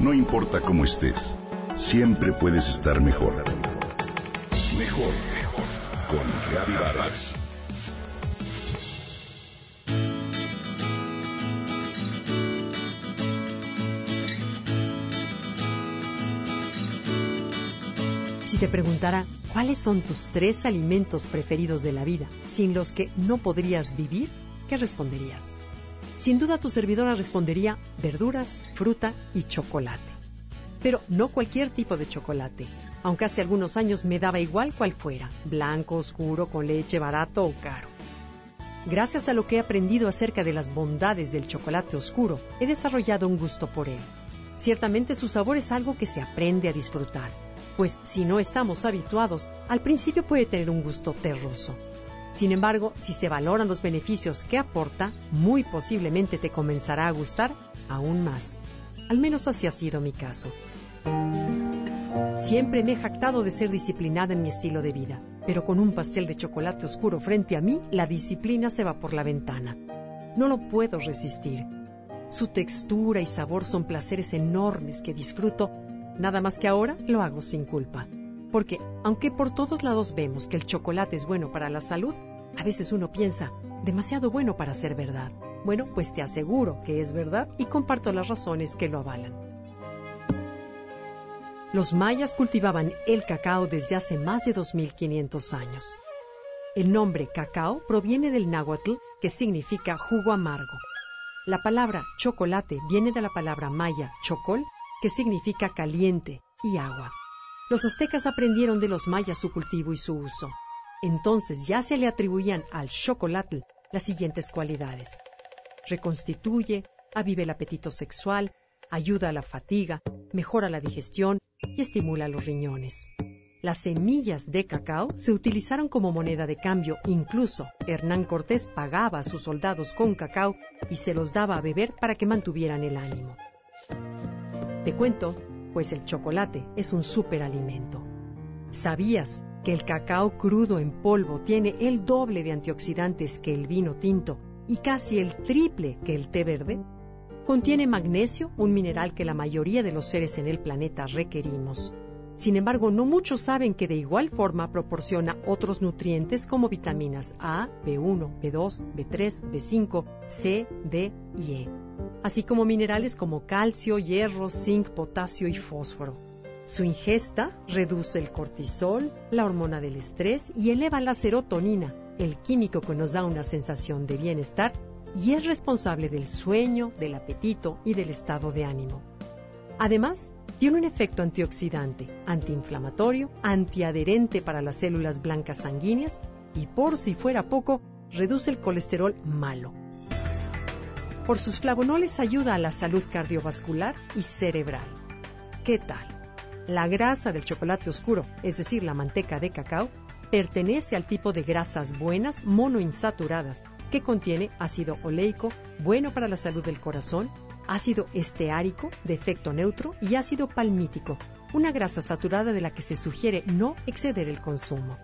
No importa cómo estés, siempre puedes estar mejor. Mejor, mejor. Con Reavivadas. Si te preguntara cuáles son tus tres alimentos preferidos de la vida, sin los que no podrías vivir, ¿qué responderías? Sin duda tu servidora respondería verduras, fruta y chocolate. Pero no cualquier tipo de chocolate, aunque hace algunos años me daba igual cual fuera, blanco, oscuro, con leche, barato o caro. Gracias a lo que he aprendido acerca de las bondades del chocolate oscuro, he desarrollado un gusto por él. Ciertamente su sabor es algo que se aprende a disfrutar, pues si no estamos habituados, al principio puede tener un gusto terroso. Sin embargo, si se valoran los beneficios que aporta, muy posiblemente te comenzará a gustar aún más. Al menos así ha sido mi caso. Siempre me he jactado de ser disciplinada en mi estilo de vida, pero con un pastel de chocolate oscuro frente a mí, la disciplina se va por la ventana. No lo puedo resistir. Su textura y sabor son placeres enormes que disfruto, nada más que ahora lo hago sin culpa. Porque, aunque por todos lados vemos que el chocolate es bueno para la salud, a veces uno piensa, demasiado bueno para ser verdad. Bueno, pues te aseguro que es verdad y comparto las razones que lo avalan. Los mayas cultivaban el cacao desde hace más de 2500 años. El nombre cacao proviene del náhuatl, que significa jugo amargo. La palabra chocolate viene de la palabra maya chocol, que significa caliente, y agua. Los aztecas aprendieron de los mayas su cultivo y su uso. Entonces ya se le atribuían al chocolate las siguientes cualidades. Reconstituye, aviva el apetito sexual, ayuda a la fatiga, mejora la digestión y estimula los riñones. Las semillas de cacao se utilizaron como moneda de cambio, incluso Hernán Cortés pagaba a sus soldados con cacao y se los daba a beber para que mantuvieran el ánimo. Te cuento pues el chocolate es un superalimento. ¿Sabías que el cacao crudo en polvo tiene el doble de antioxidantes que el vino tinto y casi el triple que el té verde? Contiene magnesio, un mineral que la mayoría de los seres en el planeta requerimos. Sin embargo, no muchos saben que de igual forma proporciona otros nutrientes como vitaminas A, B1, B2, B3, B5, C, D y E así como minerales como calcio, hierro, zinc, potasio y fósforo. Su ingesta reduce el cortisol, la hormona del estrés y eleva la serotonina, el químico que nos da una sensación de bienestar y es responsable del sueño, del apetito y del estado de ánimo. Además, tiene un efecto antioxidante, antiinflamatorio, antiadherente para las células blancas sanguíneas y por si fuera poco, reduce el colesterol malo, por sus flavonoles ayuda a la salud cardiovascular y cerebral. ¿Qué tal? La grasa del chocolate oscuro, es decir, la manteca de cacao, pertenece al tipo de grasas buenas monoinsaturadas que contiene ácido oleico, bueno para la salud del corazón, ácido esteárico, de efecto neutro, y ácido palmítico, una grasa saturada de la que se sugiere no exceder el consumo.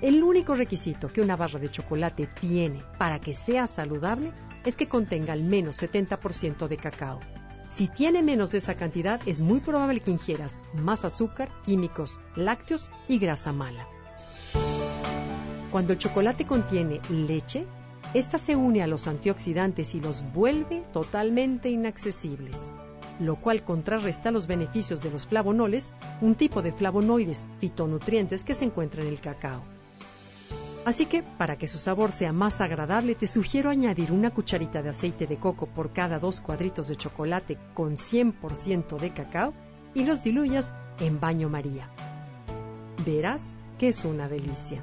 El único requisito que una barra de chocolate tiene para que sea saludable es que contenga al menos 70% de cacao. Si tiene menos de esa cantidad, es muy probable que ingieras más azúcar, químicos, lácteos y grasa mala. Cuando el chocolate contiene leche, esta se une a los antioxidantes y los vuelve totalmente inaccesibles, lo cual contrarresta los beneficios de los flavonoles, un tipo de flavonoides fitonutrientes que se encuentra en el cacao. Así que, para que su sabor sea más agradable, te sugiero añadir una cucharita de aceite de coco por cada dos cuadritos de chocolate con 100% de cacao y los diluyas en baño María. Verás que es una delicia.